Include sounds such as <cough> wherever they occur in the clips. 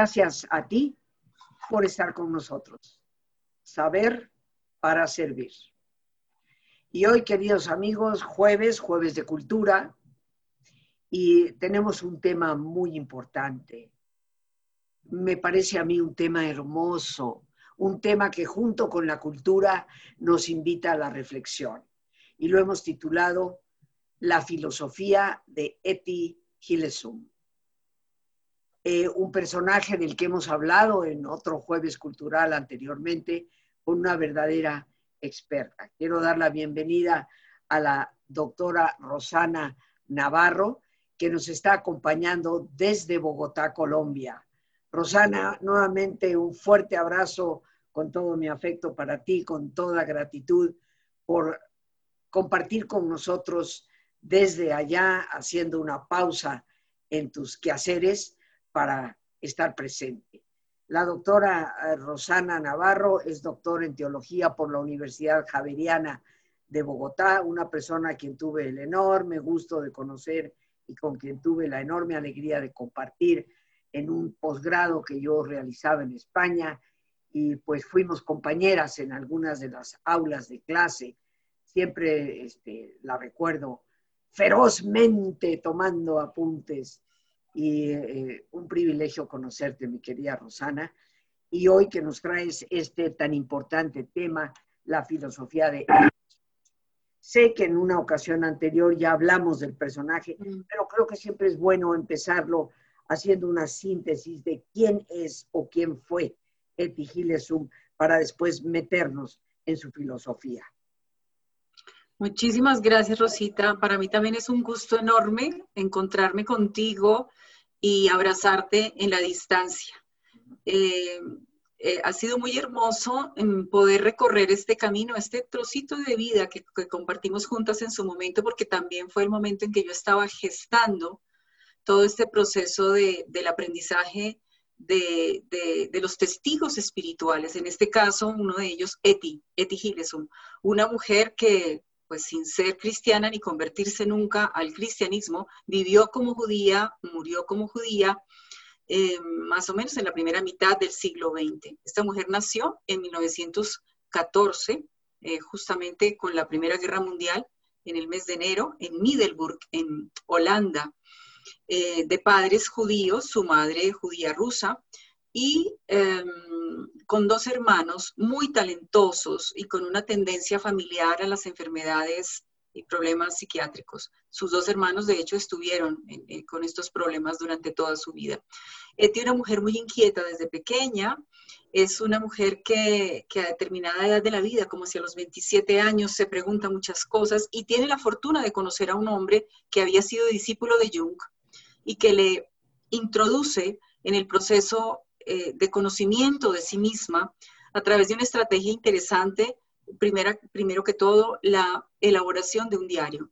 Gracias a ti por estar con nosotros. Saber para servir. Y hoy, queridos amigos, jueves, jueves de cultura, y tenemos un tema muy importante. Me parece a mí un tema hermoso, un tema que junto con la cultura nos invita a la reflexión. Y lo hemos titulado La filosofía de Eti Gilesum. Eh, un personaje del que hemos hablado en otro jueves cultural anteriormente, con una verdadera experta. Quiero dar la bienvenida a la doctora Rosana Navarro, que nos está acompañando desde Bogotá, Colombia. Rosana, nuevamente un fuerte abrazo con todo mi afecto para ti, con toda gratitud por compartir con nosotros desde allá, haciendo una pausa en tus quehaceres para estar presente. La doctora eh, Rosana Navarro es doctora en teología por la Universidad Javeriana de Bogotá, una persona a quien tuve el enorme gusto de conocer y con quien tuve la enorme alegría de compartir en un posgrado que yo realizaba en España y pues fuimos compañeras en algunas de las aulas de clase. Siempre este, la recuerdo ferozmente tomando apuntes y eh, un privilegio conocerte, mi querida Rosana. Y hoy que nos traes este tan importante tema, la filosofía de... Sé que en una ocasión anterior ya hablamos del personaje, mm. pero creo que siempre es bueno empezarlo haciendo una síntesis de quién es o quién fue Eti Gilesum para después meternos en su filosofía. Muchísimas gracias, Rosita. Para mí también es un gusto enorme encontrarme contigo y abrazarte en la distancia. Eh, eh, ha sido muy hermoso poder recorrer este camino, este trocito de vida que, compartimos juntas en su momento, porque también fue el momento en que yo estaba gestando todo este proceso de, del aprendizaje de, de, los testigos espirituales. En este caso, uno de ellos, Eti, Eti Gilesum, una mujer que pues sin ser cristiana ni convertirse nunca al cristianismo, vivió como judía, murió como judía, eh, más o menos en la primera mitad del siglo XX. Esta mujer nació en 1914, eh, justamente con la Primera Guerra Mundial, en el mes de enero, en Middelburg, en Holanda, eh, de padres judíos, su madre judía rusa, y em, con dos hermanos muy talentosos y con una tendencia familiar a las enfermedades y problemas psiquiátricos. Sus dos hermanos, de hecho, estuvieron con estos problemas durante toda su vida. Eti era una mujer muy inquieta desde pequeña. Es una mujer que, que, a determinada edad de la vida, como si a los 27 años, se pregunta muchas cosas y tiene la fortuna de conocer a un hombre que había sido discípulo de Jung y que le introduce en el proceso eh, de conocimiento de sí misma a través de una estrategia interesante, primera, primero que todo, la elaboración de un diario,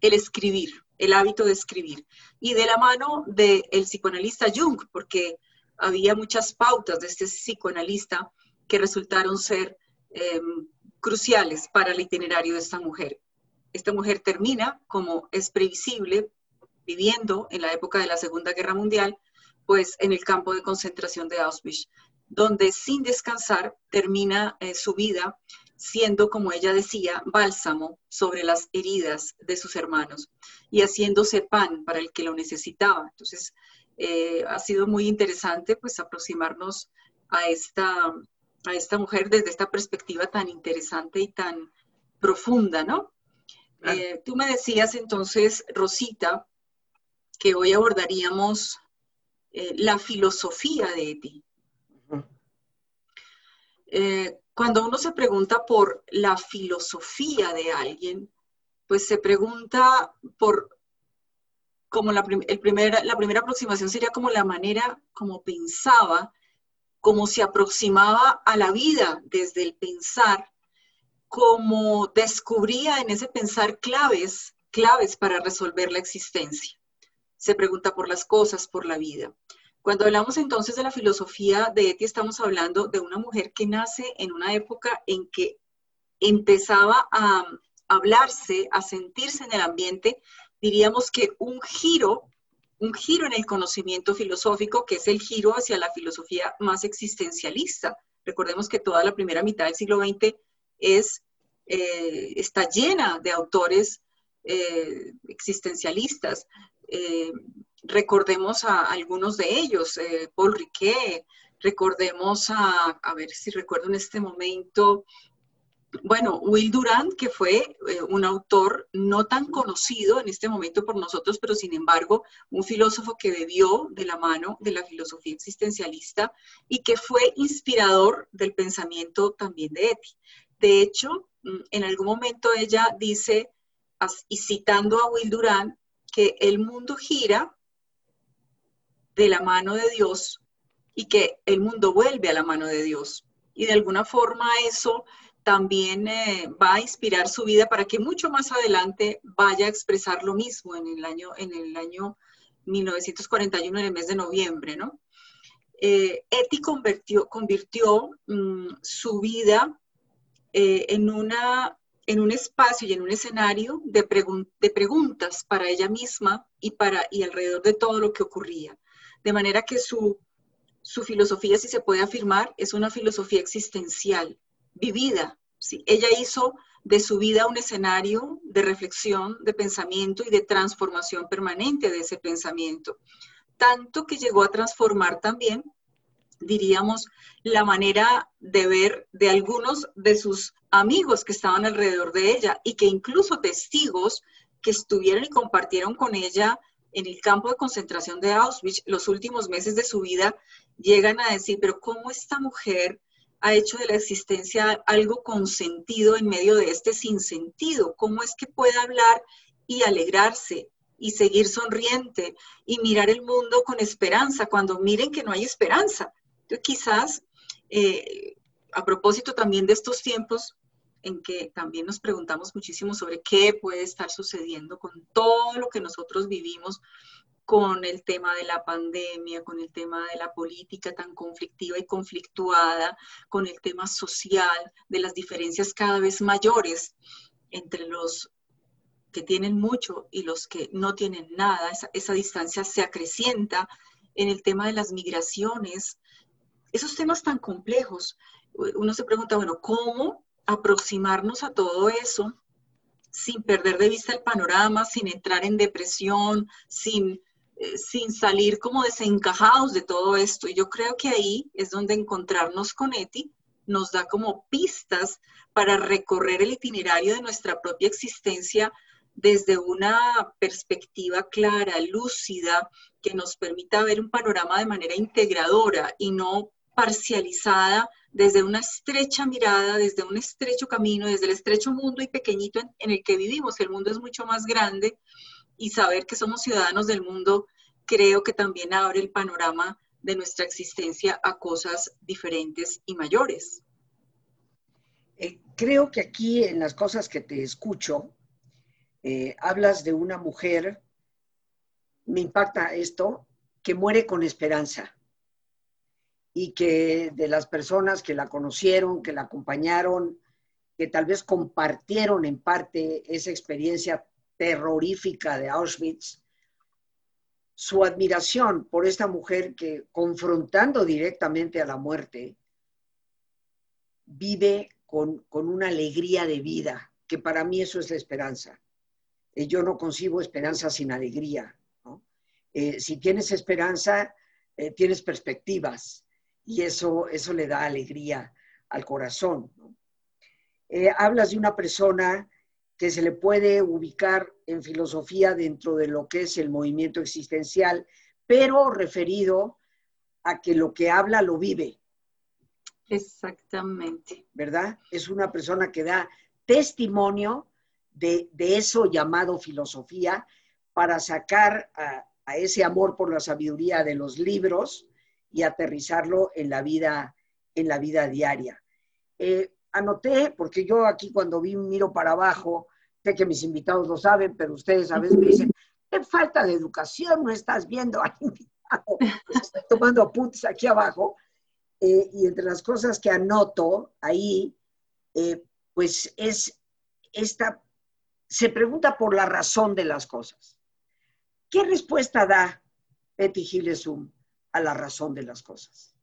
el escribir, el hábito de escribir, y de la mano del psicoanalista Jung, porque había muchas pautas de este psicoanalista que resultaron ser em, cruciales para el itinerario de esta mujer. Esta mujer termina, como es previsible, viviendo en la época de la Segunda Guerra Mundial, pues en el campo de concentración de Auschwitz, donde sin descansar termina eh, su vida siendo, como ella decía, bálsamo sobre las heridas de sus hermanos y haciéndose pan para el que lo necesitaba. Entonces, eh, ha sido muy interesante pues aproximarnos a esta, a esta mujer desde esta perspectiva tan interesante y tan profunda, ¿no? Eh, tú me decías entonces, Rosita, que hoy abordaríamos eh, la filosofía de Eti. Eh, cuando uno se pregunta por la filosofía de alguien, pues se pregunta por, como la, el la primera aproximación sería como la manera como pensaba, cómo se aproximaba a la vida desde el pensar, cómo descubría en ese pensar claves, claves para resolver la existencia se pregunta por las cosas, por la vida. Cuando hablamos entonces de la filosofía de Eti, estamos hablando de una mujer que nace en una época en que empezaba a hablarse, a sentirse en el ambiente, diríamos que un giro un giro en el conocimiento filosófico, que es el giro hacia la filosofía más existencialista. Recordemos que toda la primera mitad del siglo XX es, eh, está llena de autores eh, existencialistas. Eh, recordemos a algunos de ellos, Paul Riquet, recordemos a, a ver si recuerdo en este momento, bueno, Will Durant, que fue eh, un autor no tan conocido en este momento por nosotros, pero sin embargo, un filósofo que bebió de la mano de la filosofía existencialista y que fue inspirador del pensamiento también de Eti. De hecho, mm, en algún momento ella dice, y citando a Will Durant, que el mundo gira de la mano de Dios y que el mundo vuelve a la mano de Dios. Y de alguna forma eso también eh, va a inspirar su vida para que mucho más adelante vaya a expresar lo mismo en el año, en el año 1941, en el mes de noviembre, ¿no? Eh, Eti convirtió, convirtió mm, su vida eh, en, una, en un espacio y en un escenario de, preguntas para ella misma y, para, y alrededor de todo lo que ocurría. De manera que su, su filosofía, si se puede afirmar, es una filosofía existencial, vivida. ¿sí? Ella hizo de su vida un escenario de reflexión, de pensamiento y de transformación permanente de ese pensamiento. Tanto que llegó a transformar también, diríamos, la manera de ver de algunos de sus amigos que estaban alrededor de ella y que incluso testigos que estuvieron y compartieron con ella en el campo de concentración de Auschwitz los últimos meses de su vida, llegan a decir, pero ¿cómo esta mujer ha hecho de la existencia algo con sentido en medio de este sinsentido. ¿Cómo es que puede hablar y alegrarse y seguir sonriente y mirar el mundo con esperanza cuando miren que no hay esperanza? Entonces, quizás, eh, a propósito también de estos tiempos en que también nos preguntamos muchísimo sobre qué puede estar sucediendo con todo lo que nosotros vivimos, con el tema de la pandemia, con el tema de la política tan conflictiva y conflictuada, con el tema social, de las diferencias cada vez mayores entre los que tienen mucho y los que no tienen nada, esa, distancia se acrecienta en el tema de las migraciones, esos temas tan complejos. Uno se pregunta, bueno, ¿cómo aproximarnos a todo eso sin perder de vista el panorama, sin entrar en depresión, sin eh, sin salir como desencajados de todo esto. Y yo creo que ahí es donde encontrarnos con Eti nos da como pistas para recorrer el itinerario de nuestra propia existencia desde una perspectiva clara, lúcida, que nos permita ver un panorama de manera integradora y no parcializada desde una estrecha mirada, desde un estrecho camino, desde el estrecho mundo y pequeñito en, el que vivimos. El mundo es mucho más grande y saber que somos ciudadanos del mundo, creo que también abre el panorama de nuestra existencia a cosas diferentes y mayores. Eh, creo que aquí en las cosas que te escucho, eh, hablas de una mujer, me impacta esto, que muere con esperanza y que de las personas que la conocieron, que la acompañaron, que tal vez compartieron en parte esa experiencia terrorífica de Auschwitz, su admiración por esta mujer que, confrontando directamente a la muerte, vive con, una alegría de vida, que para mí eso es la esperanza. Eh, yo no concibo esperanza sin alegría. Eh, si tienes esperanza, eh, tienes perspectivas y eso, eso le da alegría al corazón. hablas de una persona que se le puede ubicar en filosofía dentro de lo que es el movimiento existencial, pero referido a que lo que habla lo vive. Exactamente. ¿Verdad? Es una persona que da testimonio de, eso llamado filosofía para sacar a, ese amor por la sabiduría de los libros y aterrizarlo en la vida, en la vida diaria. Eh, anoté, porque yo aquí cuando vi, miro para abajo, sé que mis invitados lo saben, pero ustedes a veces me dicen, qué falta de educación, no estás viendo al <laughs> invitado. Estoy tomando apuntes aquí abajo. Eh, y entre las cosas que anoto ahí, eh, pues es esta, se pregunta por la razón de las cosas. ¿Qué respuesta da Eti Gilesum a la razón de las cosas?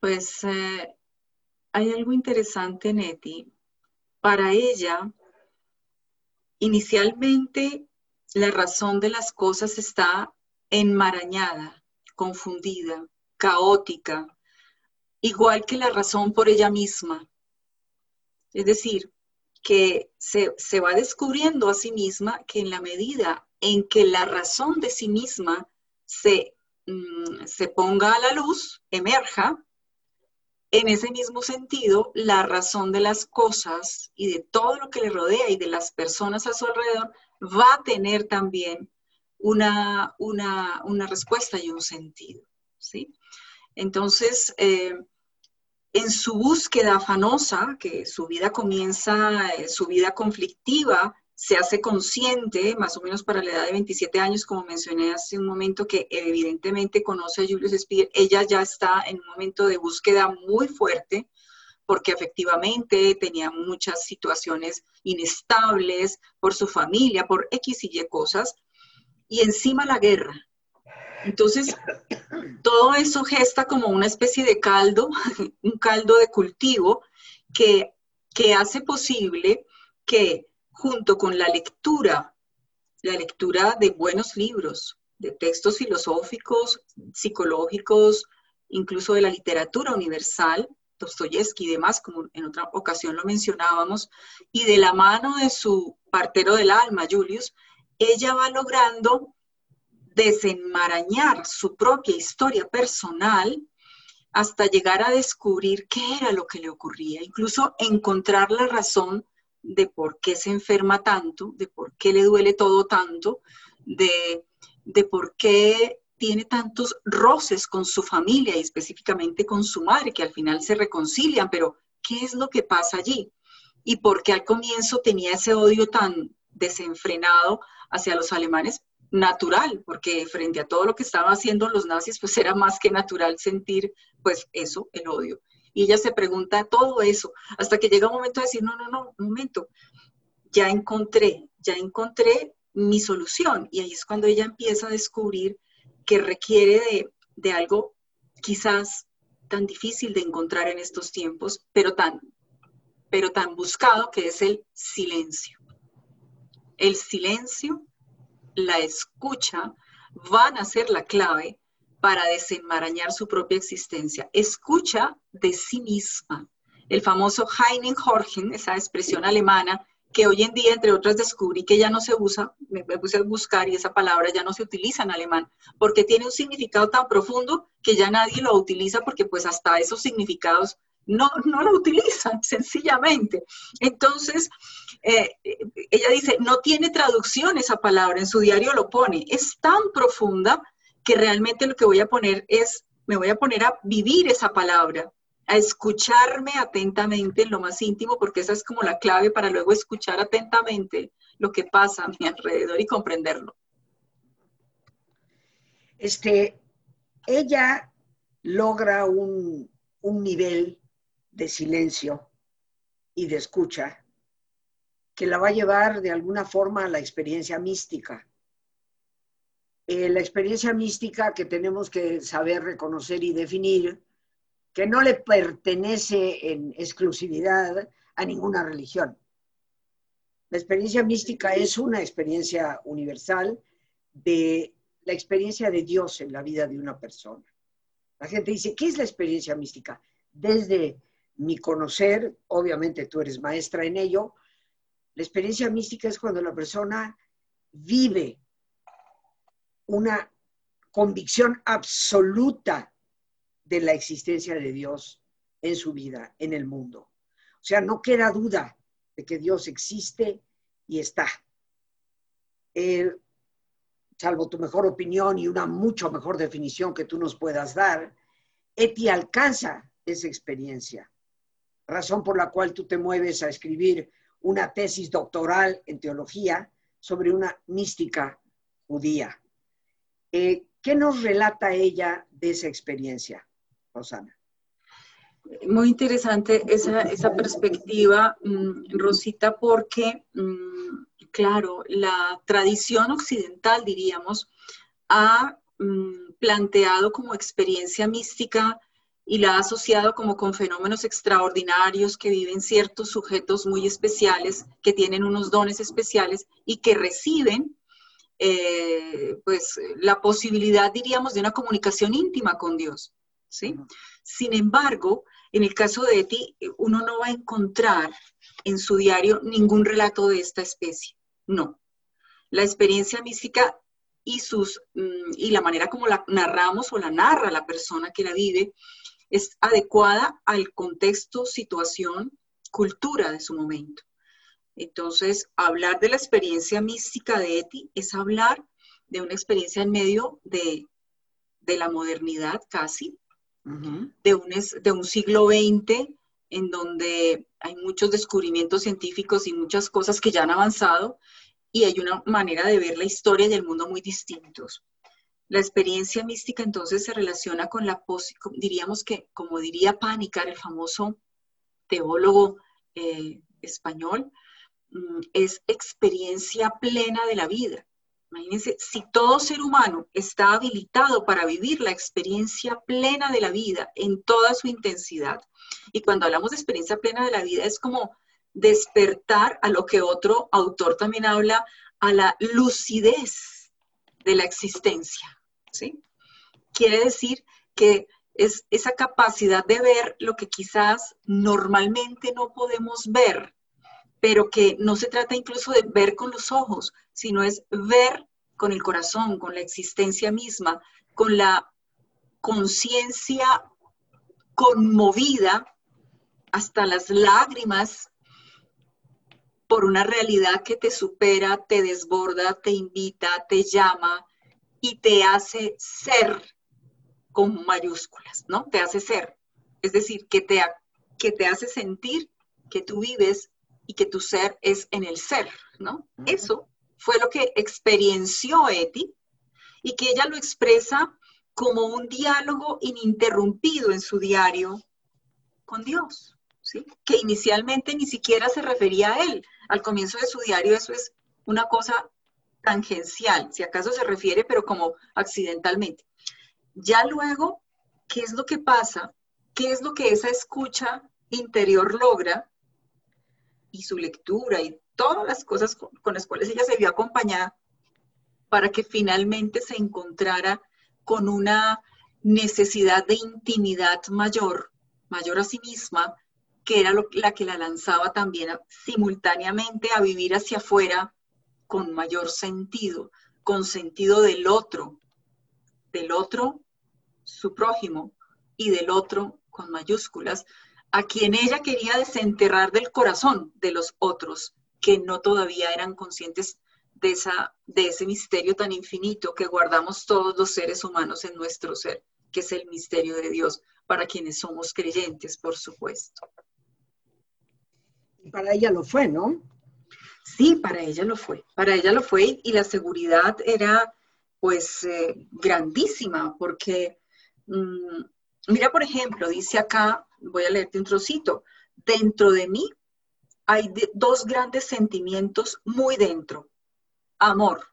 Pues eh, hay algo interesante en Eti. Para ella, inicialmente la razón de las cosas está enmarañada, confundida, caótica, igual que la razón por ella misma. Es decir, que se, va descubriendo a sí misma que en la medida en que la razón de sí misma se, mm, se ponga a la luz, emerja, en ese mismo sentido, la razón de las cosas y de todo lo que le rodea y de las personas a su alrededor va a tener también una, una, respuesta y un sentido. ¿sí? Entonces, eh, en su búsqueda afanosa, que su vida comienza, eh, su vida conflictiva, se hace consciente, más o menos para la edad de 27 años, como mencioné hace un momento, que evidentemente conoce a Julius Speer, ella ya está en un momento de búsqueda muy fuerte, porque efectivamente tenía muchas situaciones inestables por su familia, por X y Y cosas, y encima la guerra. Entonces, todo eso gesta como una especie de caldo, <laughs> un caldo de cultivo que, que hace posible que junto con la lectura, la lectura de buenos libros, de textos filosóficos, psicológicos, incluso de la literatura universal, Dostoyevsky y demás, como en otra ocasión lo mencionábamos, y de la mano de su partero del alma, Julius, ella va logrando desenmarañar su propia historia personal hasta llegar a descubrir qué era lo que le ocurría, incluso encontrar la razón de por qué se enferma tanto, de por qué le duele todo tanto, de, de por qué tiene tantos roces con su familia y específicamente con su madre, que al final se reconcilian, pero ¿qué es lo que pasa allí? Y por qué al comienzo tenía ese odio tan desenfrenado hacia los alemanes, natural, porque frente a todo lo que estaban haciendo los nazis, pues era más que natural sentir, pues eso, el odio. Y ella se pregunta todo eso, hasta que llega un momento de decir, no, no, no, un momento, ya encontré, ya encontré mi solución. Y ahí es cuando ella empieza a descubrir que requiere de, de algo quizás tan difícil de encontrar en estos tiempos, pero tan, pero tan buscado que es el silencio. El silencio la escucha van a ser la clave para desenmarañar su propia existencia. Escucha de sí misma. El famoso Heinen Horgen, esa expresión alemana, que hoy en día, entre otras, descubrí que ya no se usa, me, puse a buscar y esa palabra ya no se utiliza en alemán, porque tiene un significado tan profundo que ya nadie lo utiliza porque pues hasta esos significados no, no lo utilizan, <laughs> sencillamente. Entonces, eh, ella dice, no tiene traducción esa palabra, en su diario lo pone, es tan profunda que realmente lo que voy a poner es, me voy a poner a vivir esa palabra, a escucharme atentamente en lo más íntimo, porque esa es como la clave para luego escuchar atentamente lo que pasa a mi <laughs> alrededor y comprenderlo. Este, ella logra un, un nivel de silencio y de escucha que la va a llevar de alguna forma a la experiencia mística. Eh, la experiencia mística que tenemos que saber reconocer y definir, que no le pertenece en exclusividad a ninguna religión. La experiencia mística es una experiencia universal de la experiencia de Dios en la vida de una persona. La gente dice, ¿qué es la experiencia mística? Desde mi conocer, obviamente tú eres maestra en ello, la experiencia mística es cuando la persona vive una convicción absoluta de la existencia de Dios en su vida, en el mundo. O sea, no queda duda de que Dios existe y está. Salvo tu mejor opinión y una mucho mejor definición que tú nos puedas dar, Eti alcanza esa experiencia razón por la cual tú te mueves a escribir una tesis doctoral en teología sobre una mística judía. Eh, ¿Qué nos relata ella de esa experiencia, Rosana? Muy interesante esa, perspectiva, mm, Rosita, porque, mm, claro, la tradición occidental, diríamos, ha mm, planteado como experiencia mística y la ha asociado como con fenómenos extraordinarios que viven ciertos sujetos muy especiales, que tienen unos dones especiales y que reciben eh, pues la posibilidad, diríamos, de una comunicación íntima con Dios. ¿sí? Sin embargo, en el caso de Eti, uno no va a encontrar en su diario ningún relato de esta especie. No. La experiencia mística y, sus, mm, y la manera como la narramos o la narra la persona que la vive es adecuada al contexto, situación, cultura de su momento. Entonces, hablar de la experiencia mística de Eti es hablar de una experiencia en medio de, la modernidad casi, de, un, de un siglo XX en donde hay muchos descubrimientos científicos y muchas cosas que ya han avanzado y hay una manera de ver la historia y el mundo muy distintos. La experiencia mística entonces se relaciona con la, diríamos que, como diría Panicar, el famoso teólogo eh, español, es experiencia plena de la vida. Imagínense, si todo ser humano está habilitado para vivir la experiencia plena de la vida en toda su intensidad, y cuando hablamos de experiencia plena de la vida es como despertar a lo que otro autor también habla, a la lucidez de la existencia, ¿sí? Quiere decir que es esa capacidad de ver lo que quizás normalmente no podemos ver, pero que no se trata incluso de ver con los ojos, sino es ver con el corazón, con la existencia misma, con la conciencia conmovida hasta las lágrimas por una realidad que te supera, te desborda, te invita, te llama y te hace ser con mayúsculas, ¿no? Te hace ser. Es decir, que te, que te hace sentir que tú vives y que tu ser es en el ser, ¿no? Eso fue lo que experienció Eti y que ella lo expresa como un diálogo ininterrumpido en su diario con Dios, ¿sí? que inicialmente ni siquiera se refería a él. Al comienzo de su diario eso es una cosa tangencial, si acaso se refiere, pero como accidentalmente. Ya luego, ¿qué es lo que pasa? ¿Qué es lo que esa escucha interior logra? Y su lectura y todas las cosas con, las cuales ella se vio acompañada para que finalmente se encontrara con una necesidad de intimidad mayor, mayor a sí misma, que era la que la lanzaba también simultáneamente a vivir hacia afuera con mayor sentido, con sentido del otro, del otro, su prójimo, y del otro, con mayúsculas, a quien ella quería desenterrar del corazón de los otros, que no todavía eran conscientes de, esa, de ese misterio tan infinito que guardamos todos los seres humanos en nuestro ser, que es el misterio de Dios, para quienes somos creyentes, por supuesto. Y para ella lo fue, ¿no? Sí, para ella lo fue. Para ella lo fue y la seguridad era pues eh, grandísima porque, mm, mira, por ejemplo, dice acá, voy a leerte un trocito, dentro de mí hay dos grandes sentimientos muy dentro. Amor,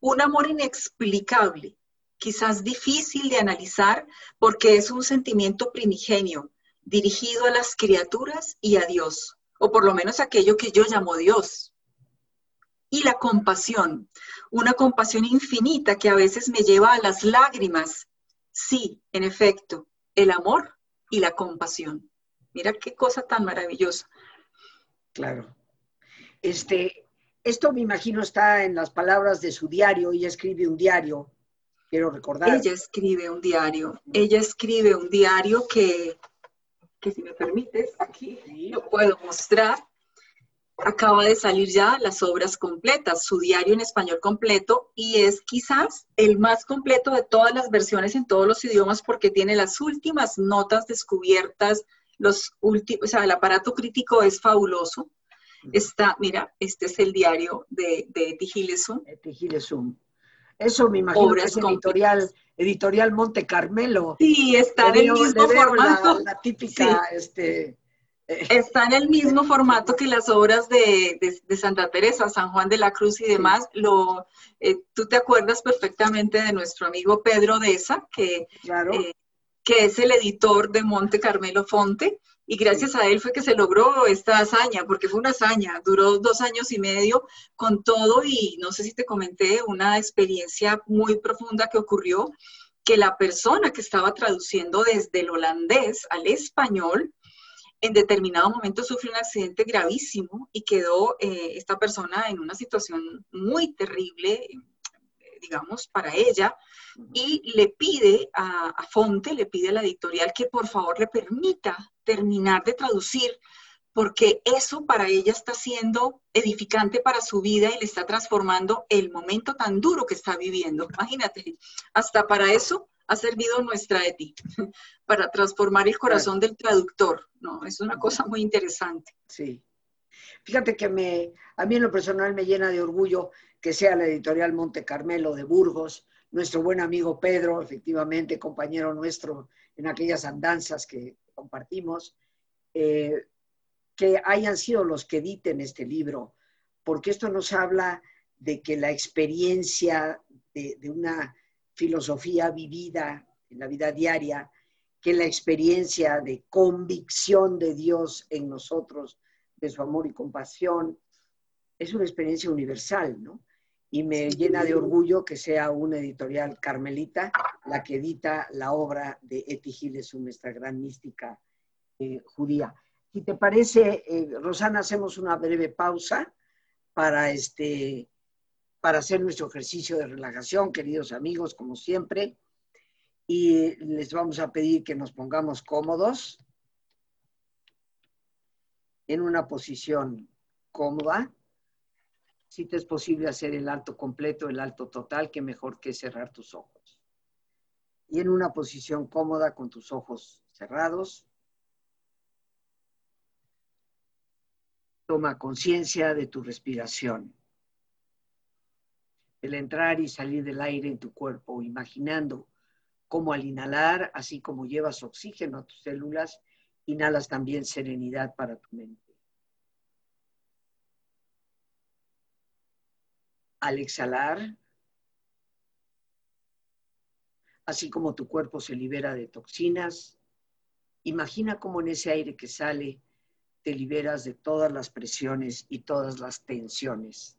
un amor inexplicable, quizás difícil de analizar porque es un sentimiento primigenio, dirigido a las criaturas y a Dios, o por lo menos aquello que yo llamo Dios. Y la compasión, una compasión infinita que a veces me lleva a las lágrimas. Sí, en efecto, el amor y la compasión. Mira qué cosa tan maravillosa. Claro. Este, esto me imagino está en las palabras de su diario. Ella escribe un diario, quiero recordar. Ella escribe un diario. Ella escribe un diario que, que si me permites, aquí lo puedo mostrar. Acaba de salir ya las obras completas, su diario en español completo, y es quizás el más completo de todas las versiones en todos los idiomas porque tiene las últimas notas descubiertas, los últimos, o sea, el aparato crítico es fabuloso. Está, mira, este es el diario de, de Tigilesum. Eso me imagino que es editorial, editorial Monte Carmelo. Sí, está en el mismo formato. La, <laughs> típica, este, Está en el mismo formato que las obras de, Santa Teresa, San Juan de la Cruz y demás. Lo, eh, tú te acuerdas perfectamente de nuestro amigo Pedro Deza, que, eh, que es el editor de Monte Carmelo Fonte, y gracias a él fue que se logró esta hazaña, porque fue una hazaña, duró dos años y medio con todo y no sé si te comenté una experiencia muy profunda que ocurrió, que la persona que estaba traduciendo desde el holandés al español, en determinado momento sufrió un accidente gravísimo y quedó eh, esta persona en una situación muy terrible, digamos, para ella, y le pide a, a, Fonte, le pide a la editorial que por favor le permita terminar de traducir, porque eso para ella está siendo edificante para su vida y le está transformando el momento tan duro que está viviendo. Imagínate, hasta para eso ha servido nuestra Eti, <laughs> para transformar el corazón del traductor, ¿no? Es una cosa muy interesante. Sí. Fíjate que me, a mí en lo personal me llena de orgullo que sea la editorial Monte Carmelo de Burgos, nuestro buen amigo Pedro, efectivamente, compañero nuestro en aquellas andanzas que compartimos, eh, que hayan sido los que editen este libro, porque esto nos habla de que la experiencia de, de una filosofía vivida en la vida diaria, que la experiencia de convicción de Dios en nosotros, de su amor y compasión, es una experiencia universal, ¿no? y me llena de orgullo que sea una editorial carmelita la que edita la obra de Eti Giles, nuestra gran mística eh, judía. Si te parece, eh, Rosana, hacemos una breve pausa para, este, para hacer nuestro ejercicio de relajación, queridos amigos, como siempre, y les vamos a pedir que nos pongamos cómodos en una posición cómoda si te es posible hacer el alto completo, el alto total, que mejor que cerrar tus ojos. Y en una posición cómoda con tus ojos cerrados, toma conciencia de tu respiración. El entrar y salir del aire en tu cuerpo, imaginando cómo al inhalar, así como llevas oxígeno a tus células, inhalas también serenidad para tu mente. al exhalar, así como tu cuerpo se libera de toxinas, imagina cómo en ese aire que sale te liberas de todas las presiones y todas las tensiones.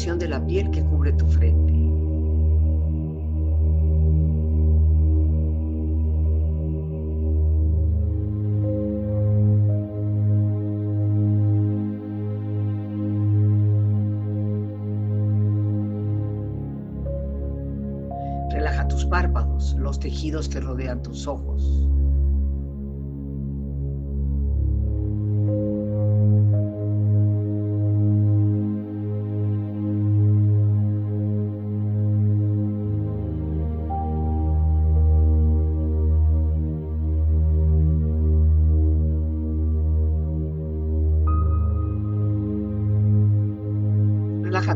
De la piel que cubre tu frente. los tejidos que rodean tus ojos.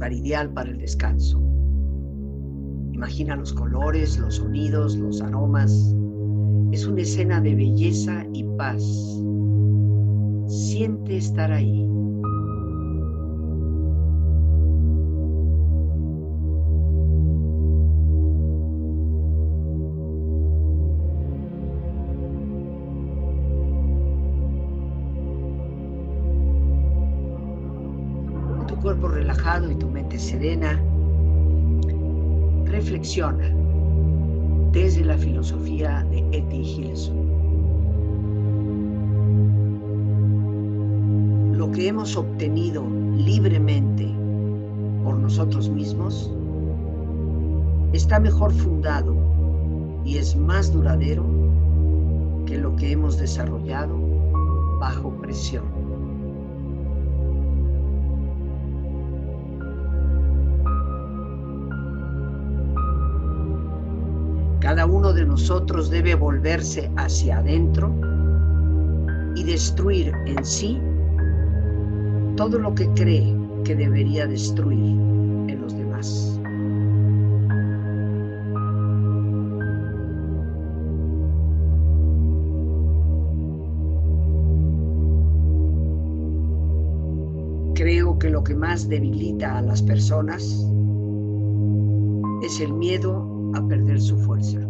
Lugar ideal para el descanso. Imagina los colores, los sonidos, los aromas. Es una escena de belleza y paz. Siente estar ahí. Cuerpo relajado y tu mente serena, reflexiona desde la filosofía de Etty Hillesum. Lo que hemos obtenido libremente por nosotros mismos está mejor fundado y es más duradero que lo que hemos desarrollado bajo presión. Nosotros debe volverse hacia adentro y destruir en sí todo lo que cree que debería destruir en los demás. Creo que lo que más debilita a las personas es el miedo a perder su fuerza.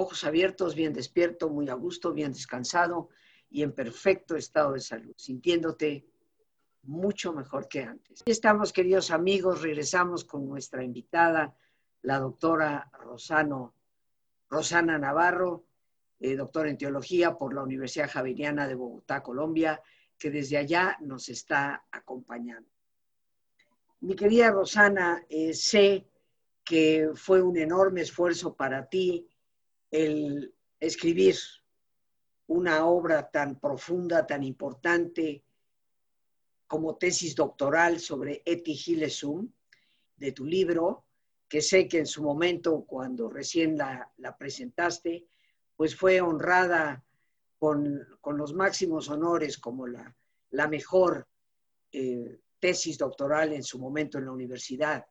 Ojos abiertos, bien despierto, muy a gusto, bien descansado y en perfecto estado de salud, sintiéndote mucho mejor que antes. Estamos, queridos amigos, regresamos con nuestra invitada, la doctora Rosano Rosana Navarro, eh, doctora en teología por la Universidad Javeriana de Bogotá, Colombia, que desde allá nos está acompañando. Mi querida Rosana, eh, sé que fue un enorme esfuerzo para ti el escribir una obra tan profunda, tan importante como tesis doctoral sobre Eti Gilesum, de tu libro, que sé que en su momento, cuando recién la, presentaste, pues fue honrada con, los máximos honores como la, la mejor eh, tesis doctoral en su momento en la universidad.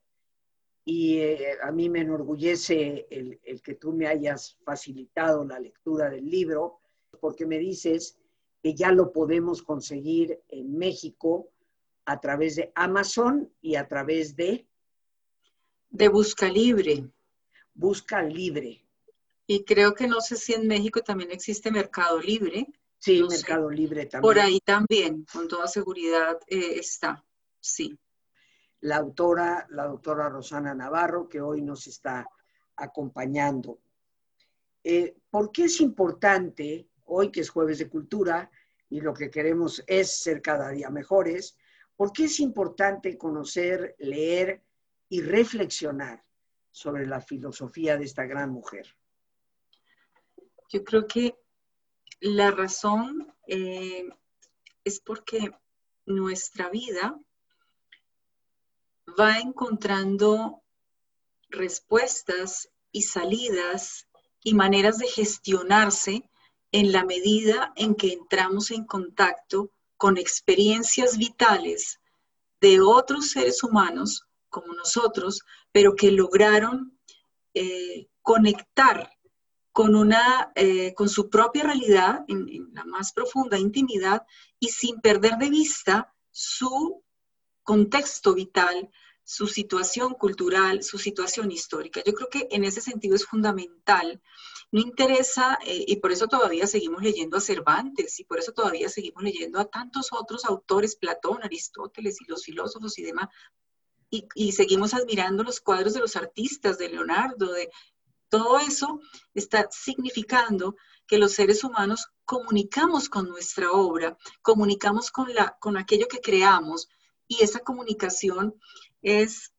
Y eh, a mí me enorgullece el, el, que tú me hayas facilitado la lectura del libro, porque me dices que ya lo podemos conseguir en México a través de Amazon y a través de... De Busca Libre. Busca Libre. Y creo que no sé si en México también existe Mercado Libre. Sí, Mercado Libre también. Por ahí también, con toda seguridad eh, está, sí. La autora, la doctora Rosana Navarro, que hoy nos está acompañando. Eh, ¿Por qué es importante, hoy que es jueves de cultura y lo que queremos es ser cada día mejores, por qué es importante conocer, leer y reflexionar sobre la filosofía de esta gran mujer? Yo creo que la razón eh, es porque nuestra vida va encontrando respuestas y salidas y maneras de gestionarse en la medida en que entramos en contacto con experiencias vitales de otros seres humanos como nosotros, pero que lograron eh, conectar con, una, eh, con su propia realidad en, en la más profunda intimidad y sin perder de vista su contexto vital, su situación cultural, su situación histórica. Yo creo que en ese sentido es fundamental. No interesa, eh, y por eso todavía seguimos leyendo a Cervantes, y por eso todavía seguimos leyendo a tantos otros autores, Platón, Aristóteles y los filósofos y demás, y, y seguimos admirando los cuadros de los artistas, de Leonardo, de todo eso está significando que los seres humanos comunicamos con nuestra obra, comunicamos con, la, con aquello que creamos, y esa comunicación es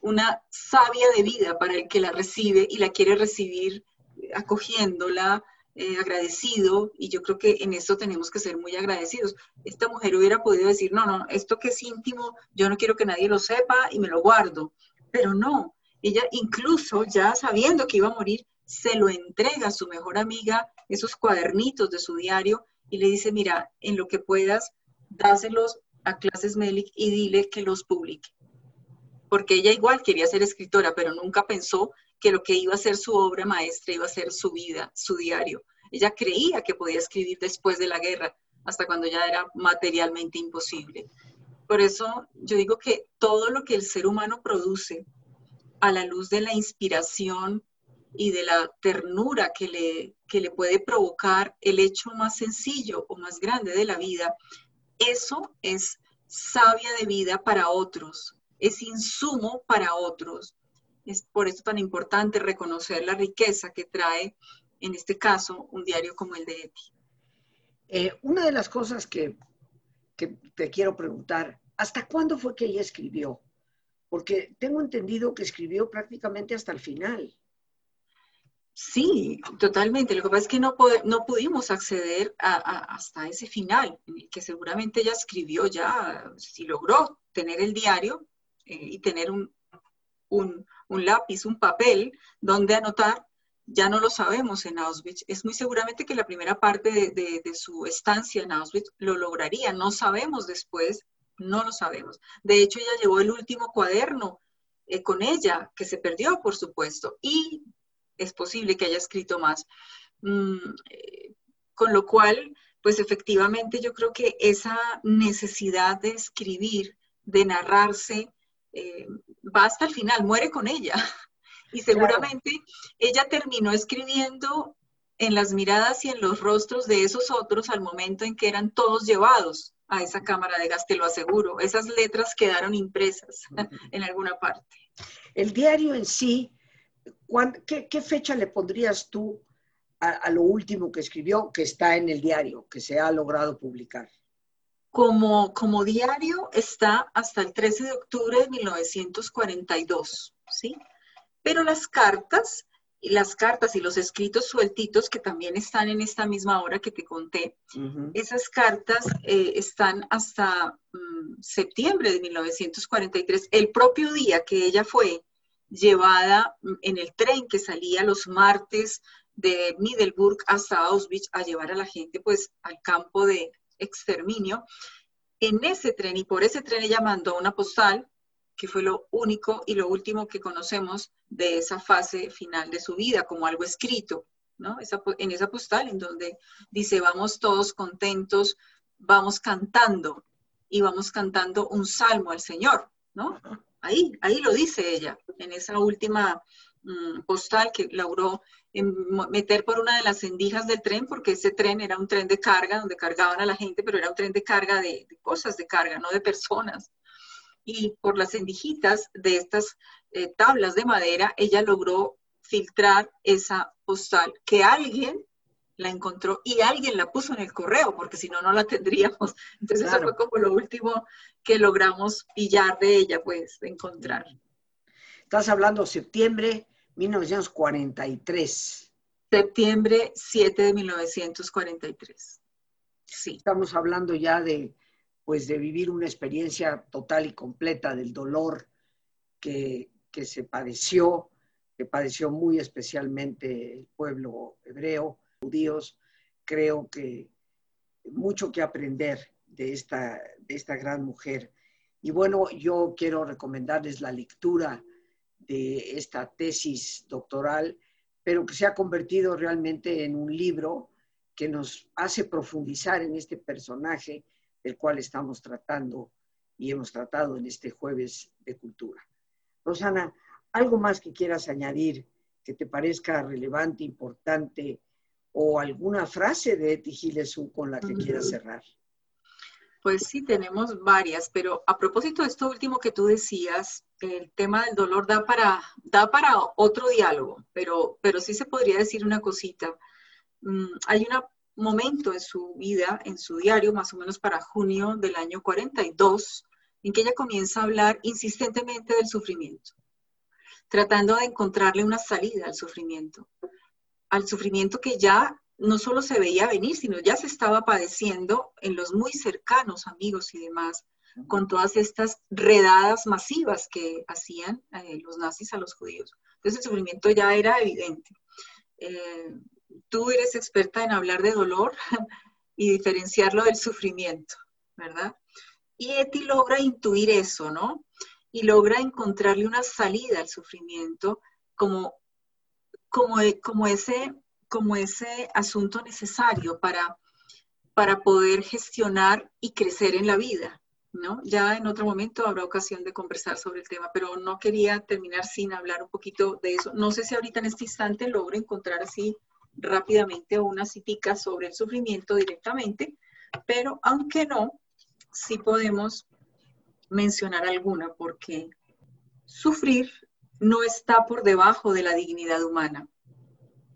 una savia de vida para el que la recibe y la quiere recibir acogiéndola, eh, agradecido, y yo creo que en eso tenemos que ser muy agradecidos. Esta mujer hubiera podido decir, no, no, esto que es íntimo, yo no quiero que nadie lo sepa y me lo guardo, pero no, ella incluso ya sabiendo que iba a morir, se lo entrega a su mejor amiga, esos cuadernitos de su diario, y le dice, mira, en lo que puedas, dáselos a Clases Melik y dile que los publique porque ella igual quería ser escritora, pero nunca pensó que lo que iba a ser su obra maestra iba a ser su vida, su diario. Ella creía que podía escribir después de la guerra, hasta cuando ya era materialmente imposible. Por eso yo digo que todo lo que el ser humano produce a la luz de la inspiración y de la ternura que le, que le puede provocar el hecho más sencillo o más grande de la vida, eso es sabia de vida para otros, es insumo para otros. Es por eso tan importante reconocer la riqueza que trae, en este caso, un diario como el de Eti. Eh, una de las cosas que, que te quiero preguntar, ¿hasta cuándo fue que ella escribió? Porque tengo entendido que escribió prácticamente hasta el final. Sí, totalmente. Lo que pasa es que no, no pudimos acceder hasta ese final, que seguramente ella escribió ya, si logró tener el diario, eh, y tener un, un, un, lápiz, un papel donde anotar, ya no lo sabemos en Auschwitz. Es muy seguramente que la primera parte de, de, su estancia en Auschwitz lo lograría. No sabemos después, no lo sabemos. De hecho, ella llevó el último cuaderno eh, con ella, que se perdió, por supuesto, y es posible que haya escrito más. Mm, eh, con lo cual, pues efectivamente yo creo que esa necesidad de escribir, de narrarse, eh, va hasta el final, muere con ella. <laughs> Y seguramente ella terminó escribiendo en las miradas y en los rostros de esos otros al momento en que eran todos llevados a esa cámara de gas, te lo aseguro. Esas letras quedaron impresas <laughs> en alguna parte. El diario en sí qué, fecha le pondrías tú a, lo último que escribió, que está en el diario, que se ha logrado publicar? Como, como diario está hasta el 13 de octubre de 1942, ¿sí? Pero las cartas y las cartas y los escritos sueltitos que también están en esta misma hora que te conté, esas cartas eh, están hasta mm, septiembre de 1943, el propio día que ella fue llevada mm, en el tren que salía los martes de Middelburg hasta Auschwitz a llevar a la gente pues al campo de exterminio. En ese tren y por ese tren ella mandó una postal que fue lo único y lo último que conocemos de esa fase final de su vida, como algo escrito, ¿no? en esa postal en donde dice, vamos todos contentos, vamos cantando y vamos cantando un salmo al Señor, ¿no? Ahí, ahí lo dice ella, en esa última mm, postal que logró meter por una de las endijas del tren, porque ese tren era un tren de carga, donde cargaban a la gente, pero era un tren de carga de cosas de carga, no de personas. Y por las endijitas de estas eh, tablas de madera, ella logró filtrar esa postal que alguien la encontró y alguien la puso en el correo, porque si no, no la tendríamos. Entonces eso fue como lo último que logramos pillar de ella, pues, de encontrar. Estás hablando septiembre 1943. Septiembre 7 de 1943. Sí. Estamos hablando ya de pues de vivir una experiencia total y completa del dolor que, se padeció, que padeció muy especialmente el pueblo hebreo, judíos. Creo que mucho que aprender de esta, de esta gran mujer. Y bueno, yo quiero recomendarles la lectura de esta tesis doctoral, pero que se ha convertido realmente en un libro que nos hace profundizar en este personaje el cual estamos tratando y hemos tratado en este jueves de cultura. Rosana, ¿algo más que quieras añadir que te parezca relevante, importante o alguna frase de Eti con la que quieras cerrar? Pues sí, tenemos varias, pero a propósito de esto último que tú decías, el tema del dolor da para, da para otro diálogo, pero, pero sí se podría decir una cosita. Mm, hay una momento en su vida, en su diario, más o menos para junio del año 42, en que ella comienza a hablar insistentemente del sufrimiento, tratando de encontrarle una salida al sufrimiento, al sufrimiento que ya no solo se veía venir, sino ya se estaba padeciendo en los muy cercanos amigos y demás, con todas estas redadas masivas que hacían eh, los nazis a los judíos. Entonces el sufrimiento ya era evidente. Eh, tú eres experta en hablar de dolor <laughs> y diferenciarlo del sufrimiento, ¿verdad? Y Eti logra intuir eso, ¿no? Y logra encontrarle una salida al sufrimiento como, como, como, ese, como ese asunto necesario para, para poder gestionar y crecer en la vida, ¿no? Ya en otro momento habrá ocasión de conversar sobre el tema, pero no quería terminar sin hablar un poquito de eso. No sé si ahorita en este instante logro encontrar así rápidamente una citica sobre el sufrimiento directamente, pero aunque no, sí podemos mencionar alguna porque sufrir no está por debajo de la dignidad humana.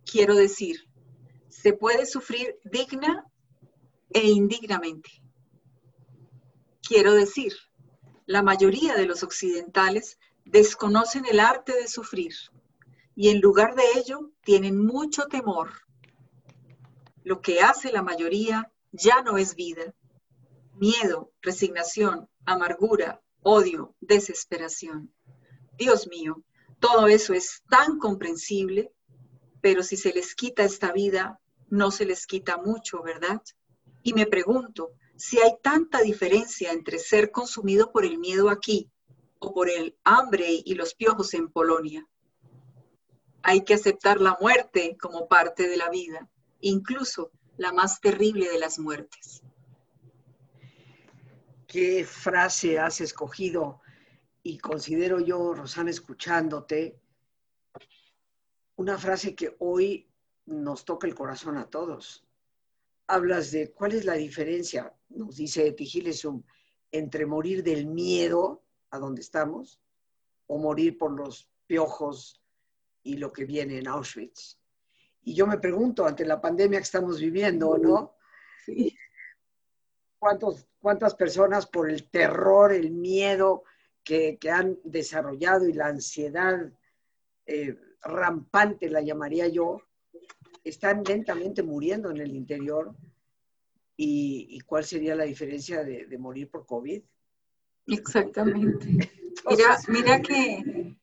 Quiero decir, se puede sufrir digna e indignamente. Quiero decir, la mayoría de los occidentales desconocen el arte de sufrir y en lugar de ello tienen mucho temor. Lo que hace la mayoría ya no es vida. Miedo, resignación, amargura, odio, desesperación. Dios mío, todo eso es tan comprensible, pero si se les quita esta vida, no se les quita mucho, ¿verdad? Y me pregunto, si hay tanta diferencia entre ser consumido por el miedo aquí o por el hambre y los piojos en Polonia, hay que aceptar la muerte como parte de la vida, incluso la más terrible de las muertes. ¿Qué frase has escogido? Y considero yo, Rosana, escuchándote, una frase que hoy nos toca el corazón a todos. Hablas de cuál es la diferencia, nos dice Tigilesum, entre morir del miedo a donde estamos o morir por los piojos y lo que viene en Auschwitz. Y yo me pregunto, ante la pandemia que estamos viviendo, ¿no? Sí. ¿Cuántos, ¿Cuántas personas por el terror, el miedo que, han desarrollado y la ansiedad eh, rampante, la llamaría yo, están lentamente muriendo en el interior? ¿Y, cuál sería la diferencia de, de morir por COVID? Exactamente. Mira, mira que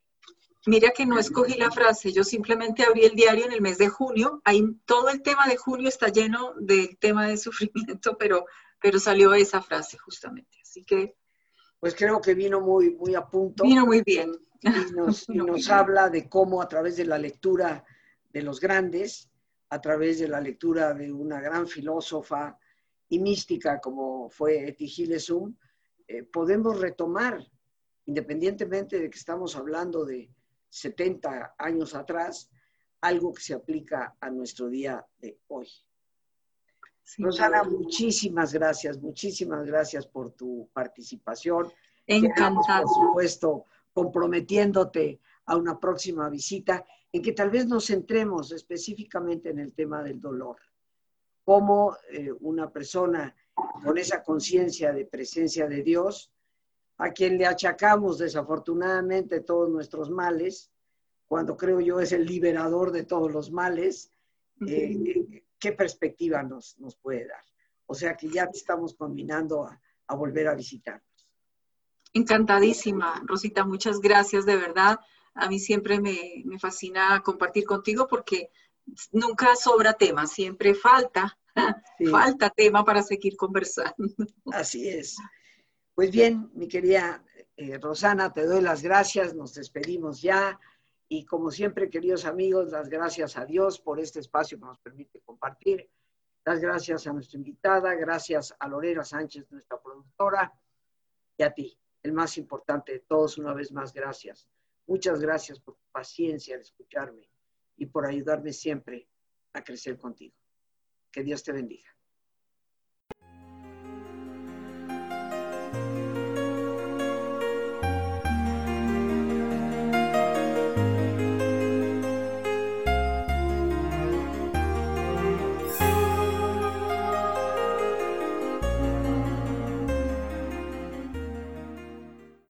Mira que no escogí la frase, yo simplemente abrí el diario en el mes de junio. Ahí todo el tema de junio está lleno del tema de sufrimiento, pero, pero salió esa frase justamente. Así que. Pues creo que vino muy, muy a punto. Vino muy bien. Y nos, y <laughs> nos habla de cómo a través de la lectura de los grandes, a través de la lectura de una gran filósofa y mística como fue Eti Gilesum, eh, podemos retomar, independientemente de que estamos hablando de 70 años atrás, algo que se aplica a nuestro día de hoy. Rosana, muchísimas gracias, muchísimas gracias por tu participación. Encantado. Por supuesto, comprometiéndote a una próxima visita en que tal vez nos centremos específicamente en el tema del dolor. Cómo eh, una persona con esa conciencia de presencia de Dios a quien le achacamos desafortunadamente todos nuestros males, cuando creo yo es el liberador de todos los males, eh, ¿qué perspectiva nos, nos puede dar? O sea que ya te estamos combinando a, a volver a visitarnos. Encantadísima, Rosita, muchas gracias de verdad. A mí siempre me, me fascina compartir contigo porque nunca sobra tema, siempre falta, <laughs> falta tema para seguir conversando. Así es. Pues bien, mi querida eh, Rosana, te doy las gracias, nos despedimos ya y como siempre, queridos amigos, las gracias a Dios por este espacio que nos permite compartir. Las gracias a nuestra invitada, gracias a Lorena Sánchez, nuestra productora, y a ti, el más importante de todos, una vez más, gracias. Muchas gracias por tu paciencia de escucharme y por ayudarme siempre a crecer contigo. Que Dios te bendiga.